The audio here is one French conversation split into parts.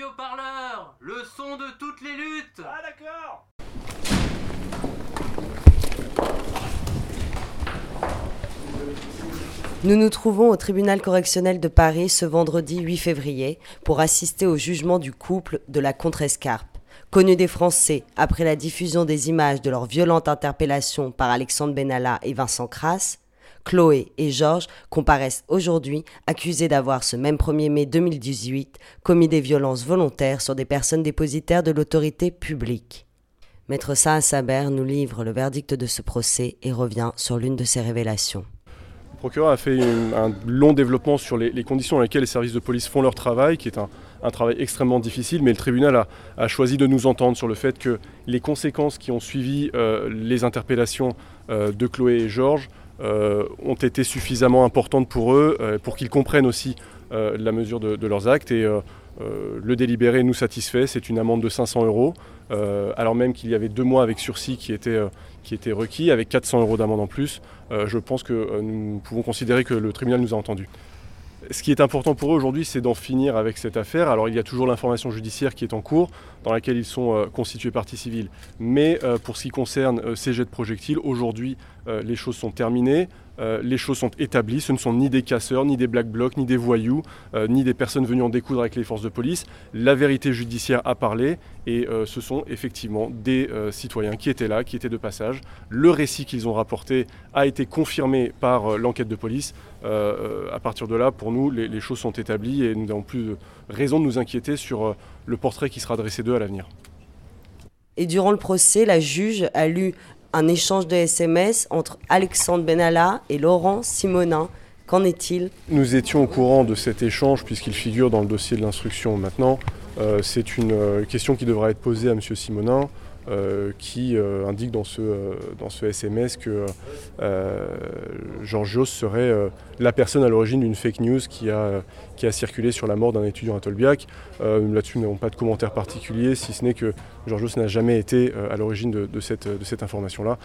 Radio Parleur, le son de toutes les luttes. Ah d'accord Nous nous trouvons au tribunal correctionnel de Paris ce vendredi 8 février pour assister au jugement du couple de la Contrescarpe. Connu des Français après la diffusion des images de leur violente interpellation par Alexandre Benalla et Vincent Crass, Chloé et Georges comparaissent aujourd'hui accusés d'avoir ce même 1er mai 2018 commis des violences volontaires sur des personnes dépositaires de l'autorité publique. Maître Saha Saber nous livre le verdict de ce procès et revient sur l'une de ses révélations. Le procureur a fait un long développement sur les, conditions dans lesquelles les services de police font leur travail, qui est un, travail extrêmement difficile, mais le tribunal a, choisi de nous entendre sur le fait que les conséquences qui ont suivi euh, les interpellations euh, de Chloé et Georges ont été suffisamment importantes pour eux, euh, pour qu'ils comprennent aussi euh, la mesure de, leurs actes. Et euh, euh, le délibéré nous satisfait, c'est une amende de 500 euros, euh, alors même qu'il y avait deux mois avec sursis qui étaient, euh, qui requis, avec 400 euros d'amende en plus. Euh, je pense que euh, nous pouvons considérer que le tribunal nous a entendus. Ce qui est important pour eux aujourd'hui, c'est d'en finir avec cette affaire. Alors il y a toujours l'information judiciaire qui est en cours, dans laquelle ils sont euh, constitués partie civile. Mais euh, pour ce qui concerne euh, ces jets de projectiles, aujourd'hui, euh, les choses sont terminées, euh, les choses sont établies. Ce ne sont ni des casseurs, ni des black blocs, ni des voyous, euh, ni des personnes venues en découdre avec les forces de police. La vérité judiciaire a parlé et ce sont effectivement des citoyens qui étaient là, qui étaient de passage. Le récit qu'ils ont rapporté a été confirmé par l'enquête de police. À partir de là, pour nous, les, les choses sont établies et nous n'avons plus de raison de nous inquiéter sur le portrait qui sera dressé d'eux à l'avenir. Et durant le procès, la juge a lu un échange de SMS entre Alexandre Benalla et Laurent Simonin. Qu'en est-il? Nous étions au courant de cet échange puisqu'il figure dans le dossier de l'instruction maintenant. Euh, c'est une euh, question qui devra être posée à M. Simonin euh, qui euh, indique dans ce, SMS que euh, Georgios serait la personne à l'origine d'une fake news qui a, circulé sur la mort d'un étudiant à Tolbiac. Là-dessus, nous n'avons pas de commentaire particulier, si ce n'est que Georgios n'a jamais été à l'origine de, cette, information-là.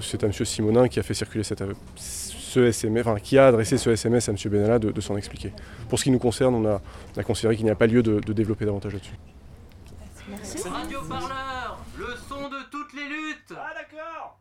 C'est à M. Simonin qui a fait circuler ce SMS, qui a adressé ce SMS à M. Benalla de, s'en expliquer. Pour ce qui nous concerne, on a, on a considéré qu'il n'y a pas lieu de développer davantage là-dessus. Radio Parleur, le son de toutes les luttes. Ah d'accord